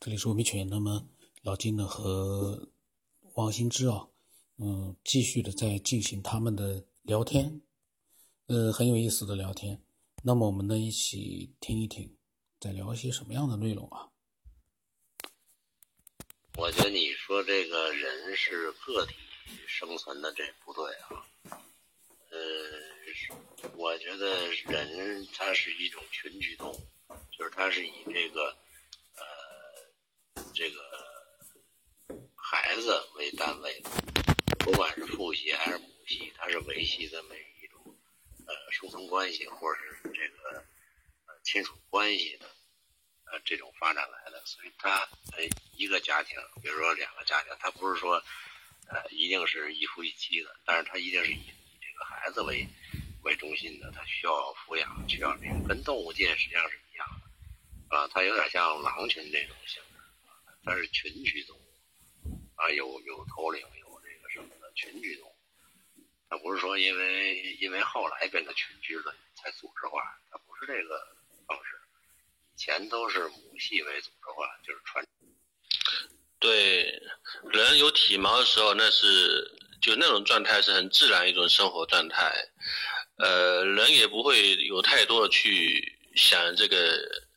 这里是文明犬。那么老金呢和王新之啊，嗯，继续的在进行他们的聊天，呃，很有意思的聊天。那么我们呢一起听一听，在聊一些什么样的内容啊？我觉得你说这个人是个体生存的，这不对啊。呃，我觉得人它是一种群居动物，就是它是以这个。这个孩子为单位的，不管是父系还是母系，它是维系这么一种呃生存关系，或者是这个呃亲属关系的呃这种发展来的。所以它呃一个家庭，比如说两个家庭，它不是说呃一定是一夫一妻的，但是它一定是以以这个孩子为为中心的，它需要抚养，需要这个跟动物界实际上是一样的啊，它有点像狼群这种性。它是群居动物啊，有有头领，有这个什么的群居动物。它不是说因为因为后来变得群居了才组织化，它不是这个方式。以前都是母系为组织化，就是传。对，人有体毛的时候，那是就那种状态是很自然一种生活状态。呃，人也不会有太多的去想这个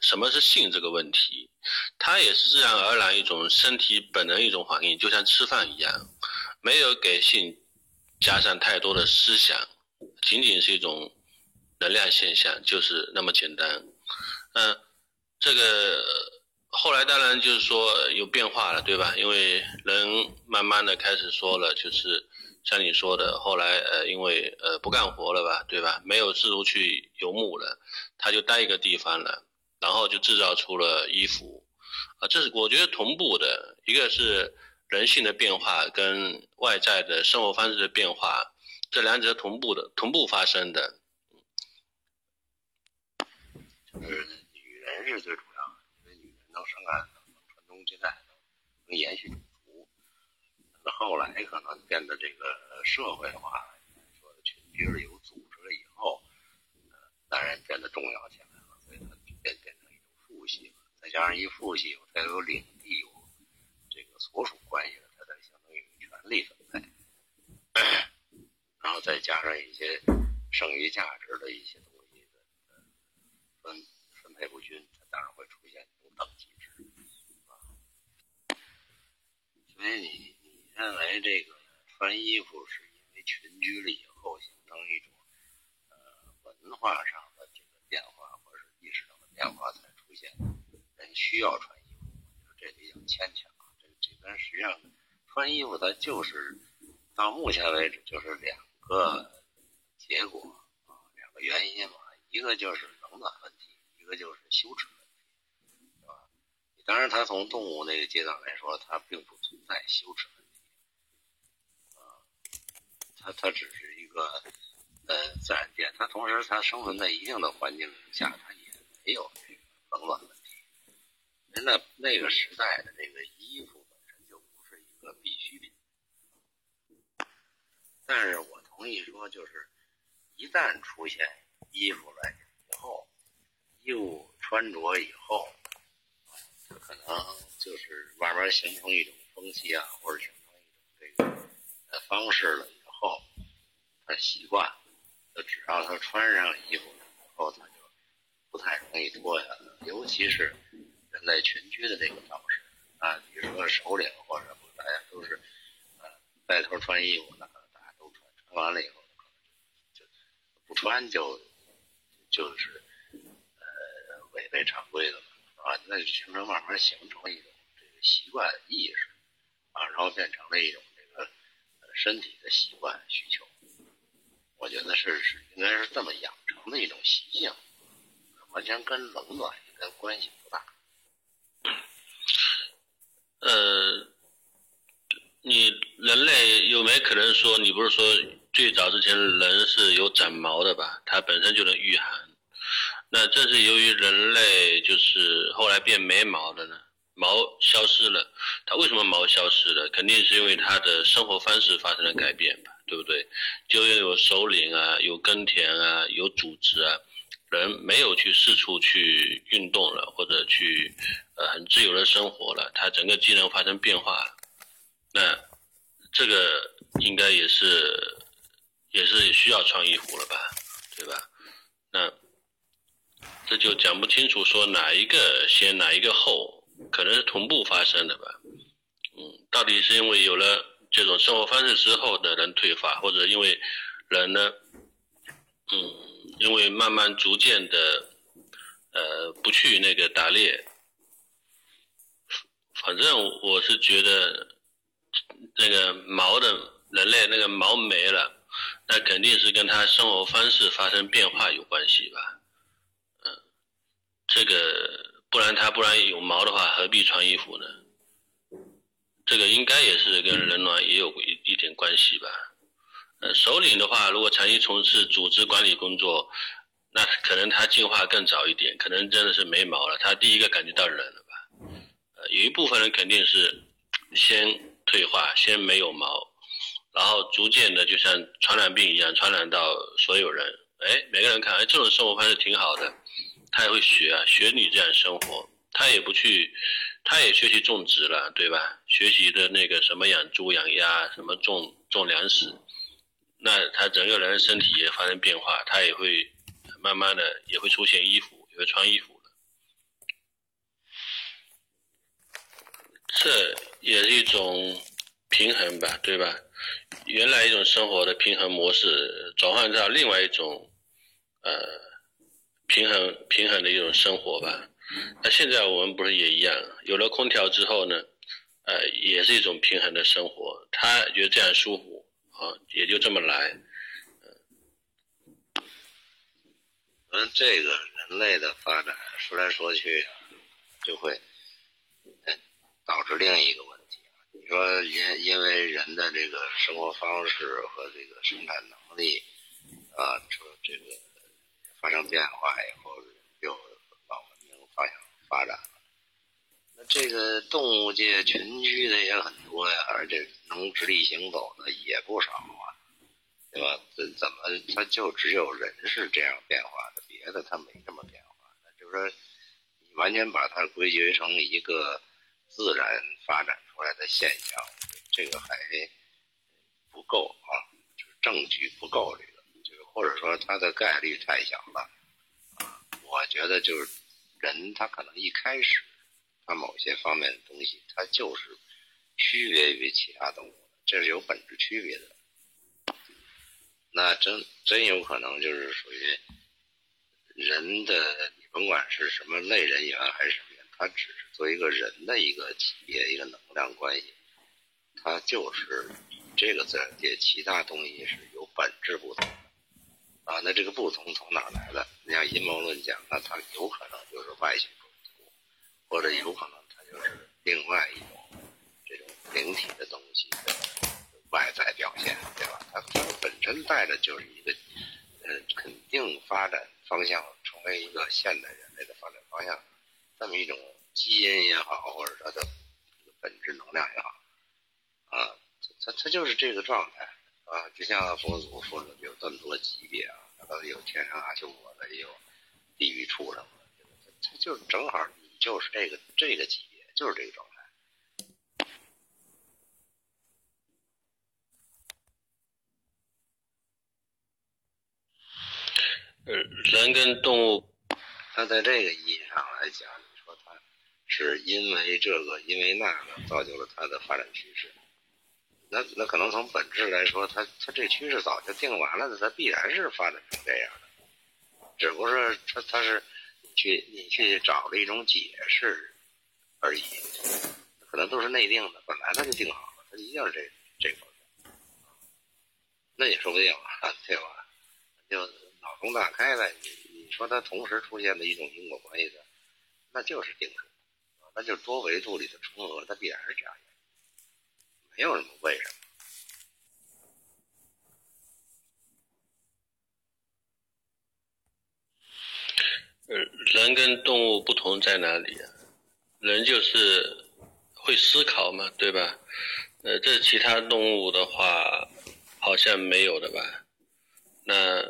什么是性这个问题。它也是自然而然一种身体本能一种反应，就像吃饭一样，没有给性加上太多的思想，仅仅是一种能量现象，就是那么简单。嗯，这个后来当然就是说有变化了，对吧？因为人慢慢的开始说了，就是像你说的，后来呃，因为呃不干活了吧，对吧？没有四处去游牧了，他就待一个地方了，然后就制造出了衣服。啊，这是我觉得同步的，一个是人性的变化跟外在的生活方式的变化，这两者同步的，同步发生的。就是女人是最主要的，因为女人能生孩子，能传宗接代，能延续种族。那后来可能变得这个社会化，说群居了有组织了以后，男人变得重要起来了，所以它变变成一种父系。再加上一父系，再有领地，有这个所属关系的，它才相当于权力分配。然后再加上一些剩余价值的一些东西的分分配不均，它当然会出现这种等级制。所以你你认为这个穿衣服是因为群居了以后形成一种呃文化上的这个变化，或者是意识上的变化才出现？需要穿衣服，我觉得这比较牵强。这这边实际上穿衣服，它就是到目前为止就是两个结果啊，两个原因嘛。一个就是冷暖问题，一个就是羞耻问题，是吧？当然，它从动物那个阶段来说，它并不存在羞耻问题啊，它它只是一个呃自然界，它同时它生存在一定的环境下，它也没有这个冷暖问那那个时代的这个衣服本身就不是一个必需品，但是我同意说，就是一旦出现衣服了以后，衣物穿着以后，可能就是慢慢形成一种风气啊，或者形成一种这个方式了以后，他习惯，就只要他穿上衣服了以后，他就不太容易脱下来，尤其是。在群居的这个方式啊，比如说首领或者，大家都是呃带头穿衣服的，大家都穿，穿完了以后可能就不穿就就是呃违背常规的了啊，那就形成慢慢形成一种这个习惯意识啊，然后变成了一种这个身体的习惯需求，我觉得是是应该是这么养成的一种习性，完全跟冷暖应该关系不大。呃，你人类有没可能说，你不是说最早之前人是有长毛的吧？它本身就能御寒。那正是由于人类就是后来变没毛的呢，毛消失了。它为什么毛消失了？肯定是因为它的生活方式发生了改变吧，对不对？就有首领啊，有耕田啊，有组织啊，人没有去四处去运动了，或者去呃很自由的生活了，他整个机能发生变化，那这个应该也是也是需要穿衣服了吧，对吧？那这就讲不清楚说哪一个先哪一个后，可能是同步发生的吧。嗯，到底是因为有了这种生活方式之后的人退化，或者因为人呢，嗯。因为慢慢逐渐的，呃，不去那个打猎，反正我是觉得，那个毛的人类那个毛没了，那肯定是跟他生活方式发生变化有关系吧，嗯，这个不然他不然有毛的话何必穿衣服呢？这个应该也是跟人卵也有一一点关系吧。呃，首领的话，如果长期从事组织管理工作，那可能他进化更早一点，可能真的是没毛了，他第一个感觉到冷了吧？呃，有一部分人肯定是先退化，先没有毛，然后逐渐的就像传染病一样传染到所有人。哎，每个人看，哎，这种生活方式挺好的，他也会学啊，学你这样生活，他也不去，他也学习种植了，对吧？学习的那个什么养猪养鸭，什么种种粮食。那他整个人身体也发生变化，他也会慢慢的也会出现衣服，也会穿衣服的。这也是一种平衡吧，对吧？原来一种生活的平衡模式转换到另外一种呃平衡平衡的一种生活吧。那现在我们不是也一样？有了空调之后呢，呃，也是一种平衡的生活，他觉得这样舒服。啊，也就这么来，嗯，这个人类的发展说来说去，就会导致另一个问题。你说因因为人的这个生活方式和这个生产能力啊，说这个发生变化以后，又往文明方向发展了。这个动物界群居的也很多呀，而且能直立行走的也不少啊，对吧？这怎么它就只有人是这样变化的，别的它没这么变化？那就是说，你完全把它归结成一个自然发展出来的现象，这个还不够啊，就是证据不够，这个就是或者说它的概率太小了啊。我觉得就是人他可能一开始。它某些方面的东西，它就是区别于其他动物的，这是有本质区别的。那真真有可能就是属于人的，你甭管是什么类人猿还是什么猿，它只是作为一个人的一个级别、一个能量关系，它就是与这个自然界其他东西是有本质不同的。啊，那这个不同从哪来的？你像阴谋论讲，那它有可能就是外星。或者有可能它就是另外一种这种灵体的东西的外在表现，对吧？它它本身带的就是一个呃肯定发展方向，成为一个现代人类的发展方向，这么一种基因也好，或者它的本质能量也好，啊，它它就是这个状态啊，就像佛祖说的，有这么多级别啊，它有天上阿修罗的，也有地狱畜生的，它就正好。就是这个这个级别，就是这个状态。呃，人跟动物，它在这个意义上来讲，你说它是因为这个，因为那个，造就了它的发展趋势。那那可能从本质来说，它它这趋势早就定完了的，它必然是发展成这样的。只不过是它它是。去你去找了一种解释而已，可能都是内定的，本来他就定好了，他一定是这这方面，那也说不定啊，对吧？就脑洞大开了，你你说它同时出现的一种因果关系的，那就是定数，那就多维度里的重合，它必然是这样，没有什么为什么。呃，人跟动物不同在哪里啊？人就是会思考嘛，对吧？呃，这其他动物的话，好像没有的吧？那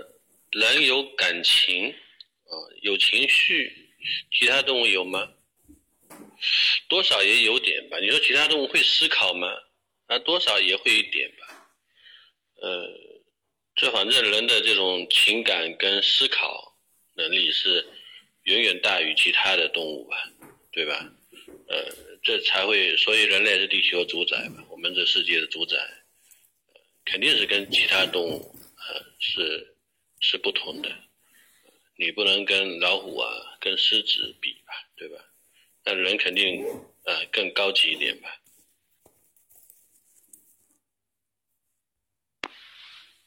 人有感情，啊，有情绪，其他动物有吗？多少也有点吧。你说其他动物会思考吗？啊，多少也会一点吧。呃，这反正人的这种情感跟思考能力是远远大于其他的动物吧，对吧？呃，这才会，所以人类是地球主宰嘛，我们这世界的主宰，肯定是跟其他动物呃是是不同的。你不能跟老虎啊、跟狮子比吧，对吧？那人肯定呃更高级一点吧。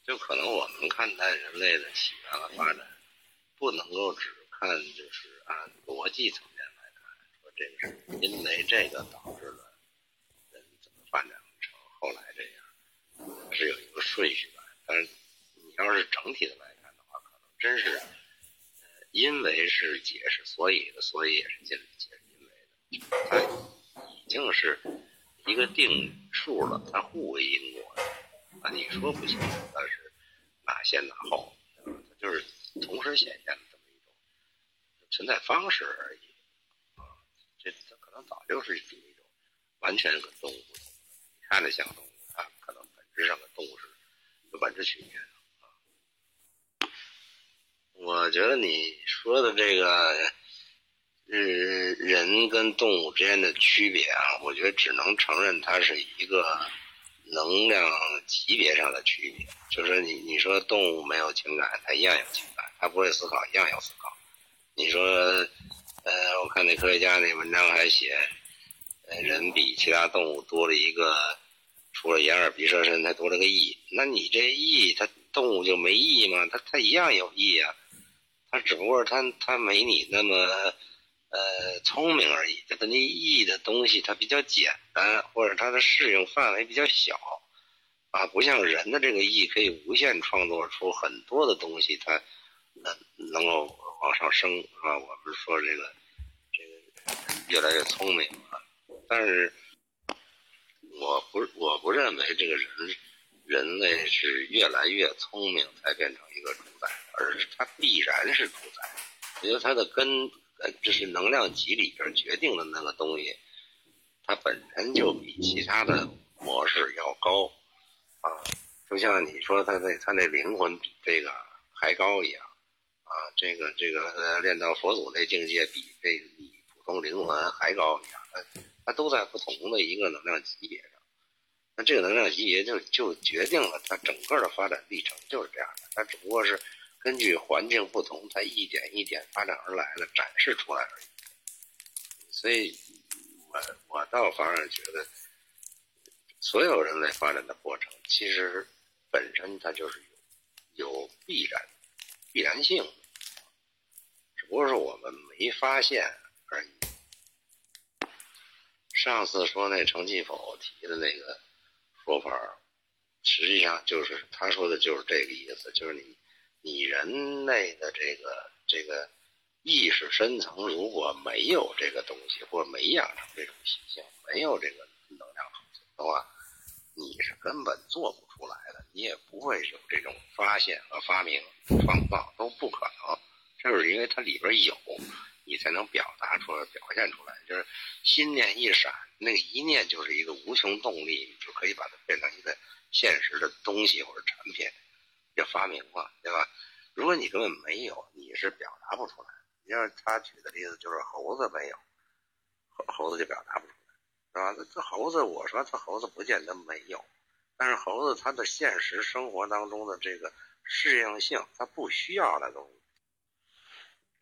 就可能我们看待人类的起源和发展，不能够只看就是按逻辑层面来看，说这个是因为这个导致了人怎么发展成后来这样，是有一个顺序的。但是你要是整体的来看的话，可能真是，呃，因为是解释所以的，所以也是解解释因为的，它已经是一个定数了，它互为因果的。啊，你说不行，但是哪先哪后，它就是同时显现的存在方式而已。啊，这可能早就是属于一种完全跟动物不同，看着像动物，它可能本质上跟动物是本质区别的。啊，我觉得你说的这个，呃，人跟动物之间的区别啊，我觉得只能承认它是一个。能量级别上的区别，就是你你说动物没有情感，它一样有情感；它不会思考，一样有思考。你说，呃，我看那科学家那文章还写，呃，人比其他动物多了一个，除了眼耳鼻舌身，它多了个意。那你这意，它动物就没意吗？它它一样有意啊，它只不过它它没你那么。呃，聪明而已，它那意的东西它比较简单，或者它的适应范围比较小，啊，不像人的这个意可以无限创作出很多的东西，它能能够往上升啊。我们说这个这个越来越聪明啊，但是我不我不认为这个人人类是越来越聪明才变成一个主宰，而是它必然是主宰，我觉得它的根。这是能量级里边决定的那个东西，它本身就比其他的模式要高啊，就像你说他那他那灵魂比这个还高一样啊，这个这个练到佛祖那境界比这比普通灵魂还高一样，它它都在不同的一个能量级别上，那这个能量级别就就决定了它整个的发展历程就是这样的，它只不过是。根据环境不同，它一点一点发展而来的，展示出来而已。所以，我我倒反而觉得，所有人类发展的过程，其实本身它就是有有必然必然性，不是我们没发现而已。上次说那程继否提的那个说法，实际上就是他说的就是这个意思，就是你。你人类的这个这个意识深层如果没有这个东西，或者没养成这种习性，没有这个能量储存的话，你是根本做不出来的，你也不会有这种发现和发明、创造都不可能。这是因为它里边有，你才能表达出来、表现出来。就是心念一闪，那个一念就是一个无穷动力，你就可以把它变成一个现实的东西或者产品。要发明了，对吧？如果你根本没有，你是表达不出来。你像他举的例子，就是猴子没有，猴猴子就表达不出来，是吧？这猴子，我说这猴子不见得没有，但是猴子它的现实生活当中的这个适应性，它不需要那东西。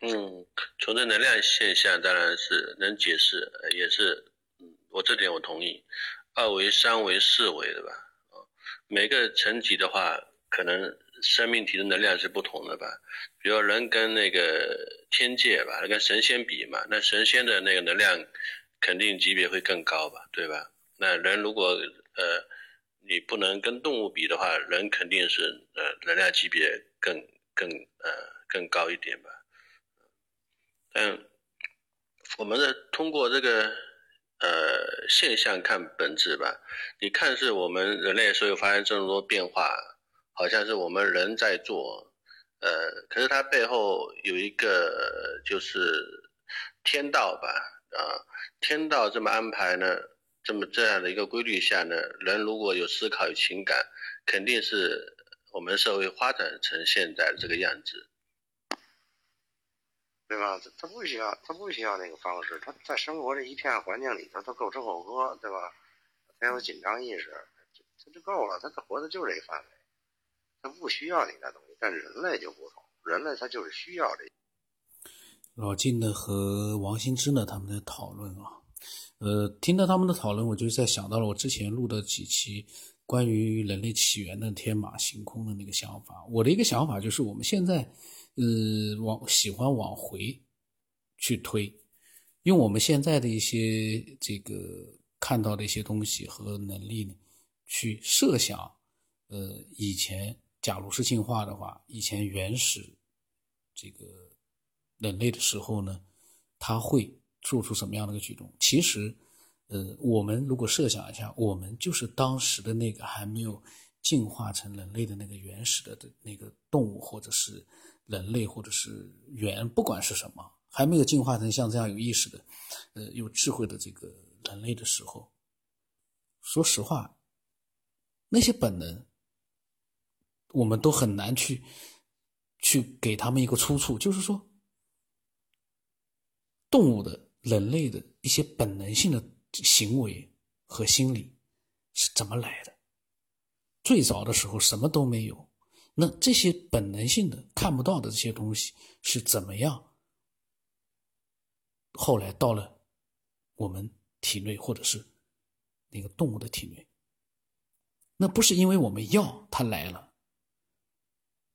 嗯，从这能量现象当然是能解释，也是，嗯，我这点我同意，二维、三维、四维的吧？啊，每个层级的话。可能生命体的能量是不同的吧，比如人跟那个天界吧，跟神仙比嘛，那神仙的那个能量肯定级别会更高吧，对吧？那人如果呃你不能跟动物比的话，人肯定是呃能量级别更更呃更高一点吧。嗯，我们的通过这个呃现象看本质吧，你看是我们人类所有发生这么多变化。好像是我们人在做，呃，可是它背后有一个就是天道吧，啊，天道这么安排呢，这么这样的一个规律下呢，人如果有思考有情感，肯定是我们社会发展成现在这个样子，对吧？他不需要，他不需要那个方式，他在生活这一片环境里头，他够吃够喝，对吧？他有紧张意识，他就够了，他活的就是这个范围，他不需要你那东西。但人类就不同，人类他就是需要这。老金呢和王新之呢他们在讨论啊，呃，听到他们的讨论，我就在想到了我之前录的几期关于人类起源的天马行空的那个想法。我的一个想法就是，我们现在呃往喜欢往回去推，用我们现在的一些这个看到的一些东西和能力呢，去设想呃以前。假如是进化的话，以前原始这个人类的时候呢，他会做出什么样的一个举动？其实，呃，我们如果设想一下，我们就是当时的那个还没有进化成人类的那个原始的的那个动物，或者是人类，或者是猿，不管是什么，还没有进化成像这样有意识的、呃有智慧的这个人类的时候，说实话，那些本能。我们都很难去去给他们一个出处，就是说，动物的、人类的一些本能性的行为和心理是怎么来的？最早的时候什么都没有，那这些本能性的看不到的这些东西是怎么样？后来到了我们体内，或者是那个动物的体内，那不是因为我们要它来了。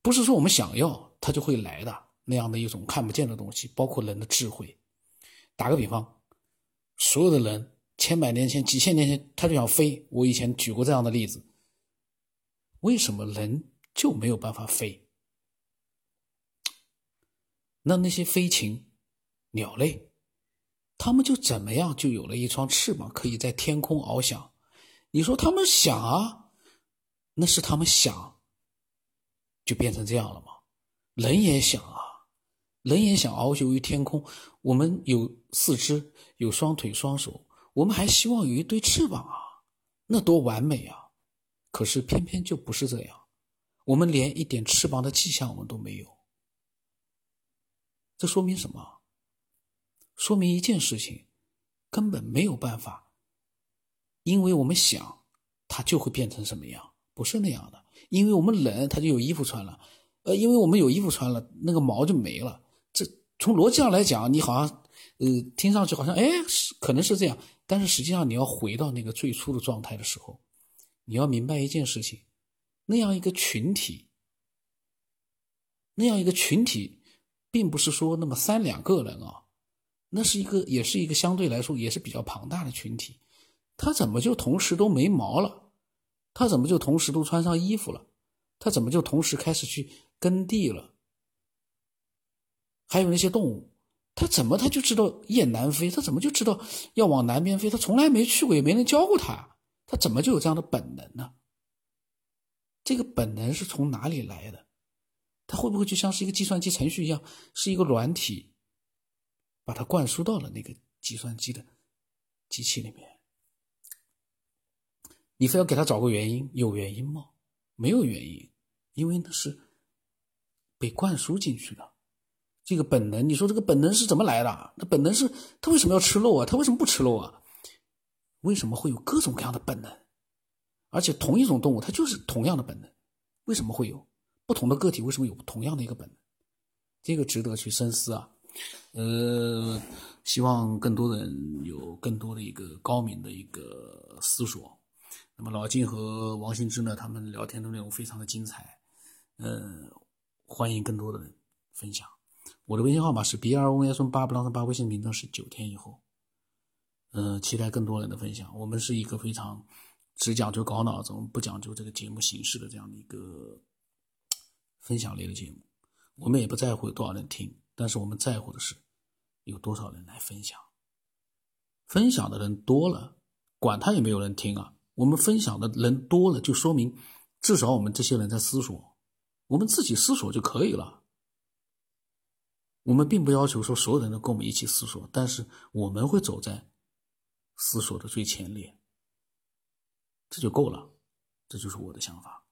不是说我们想要它就会来的那样的一种看不见的东西，包括人的智慧。打个比方，所有的人千百年前、几千年前他就想飞。我以前举过这样的例子。为什么人就没有办法飞？那那些飞禽、鸟类，他们就怎么样就有了一双翅膀，可以在天空翱翔？你说他们想啊，那是他们想。就变成这样了吗？人也想啊，人也想遨游于天空。我们有四肢，有双腿、双手，我们还希望有一对翅膀啊，那多完美啊！可是偏偏就不是这样，我们连一点翅膀的迹象我们都没有。这说明什么？说明一件事情，根本没有办法，因为我们想，它就会变成什么样？不是那样的。因为我们冷，它就有衣服穿了，呃，因为我们有衣服穿了，那个毛就没了。这从逻辑上来讲，你好像，呃，听上去好像，哎，是可能是这样，但是实际上你要回到那个最初的状态的时候，你要明白一件事情，那样一个群体，那样一个群体，并不是说那么三两个人啊，那是一个，也是一个相对来说也是比较庞大的群体，他怎么就同时都没毛了？他怎么就同时都穿上衣服了？他怎么就同时开始去耕地了？还有那些动物，他怎么他就知道雁南飞？他怎么就知道要往南边飞？他从来没去过，也没人教过他，他怎么就有这样的本能呢？这个本能是从哪里来的？它会不会就像是一个计算机程序一样，是一个软体，把它灌输到了那个计算机的机器里面？你非要给他找个原因，有原因吗？没有原因，因为那是被灌输进去的这个本能。你说这个本能是怎么来的？那本能是他为什么要吃肉啊？他为什么不吃肉啊？为什么会有各种各样的本能？而且同一种动物，它就是同样的本能，为什么会有不同的个体？为什么有同样的一个本能？这个值得去深思啊。呃，希望更多人有更多的一个高明的一个思索。那么老金和王兴之呢？他们聊天的内容非常的精彩，呃，欢迎更多的人分享。我的微信号码是 b r o n s 八，不浪八，微信名称是九天以后。嗯，期待更多人的分享。我们是一个非常只讲究搞脑子我们不讲究这个节目形式的这样的一个分享类的节目我们也不在乎有多少人听但是我们在乎的是有多少人来分享。分享的人多了管他有没有人听啊我们分享的人多了就说明至少我们这些人在思索我们自己思索就可以了。我们并不要求说所有人都跟我们一起思索但是我们会走在思索的最前列这就够了这就是我的想法。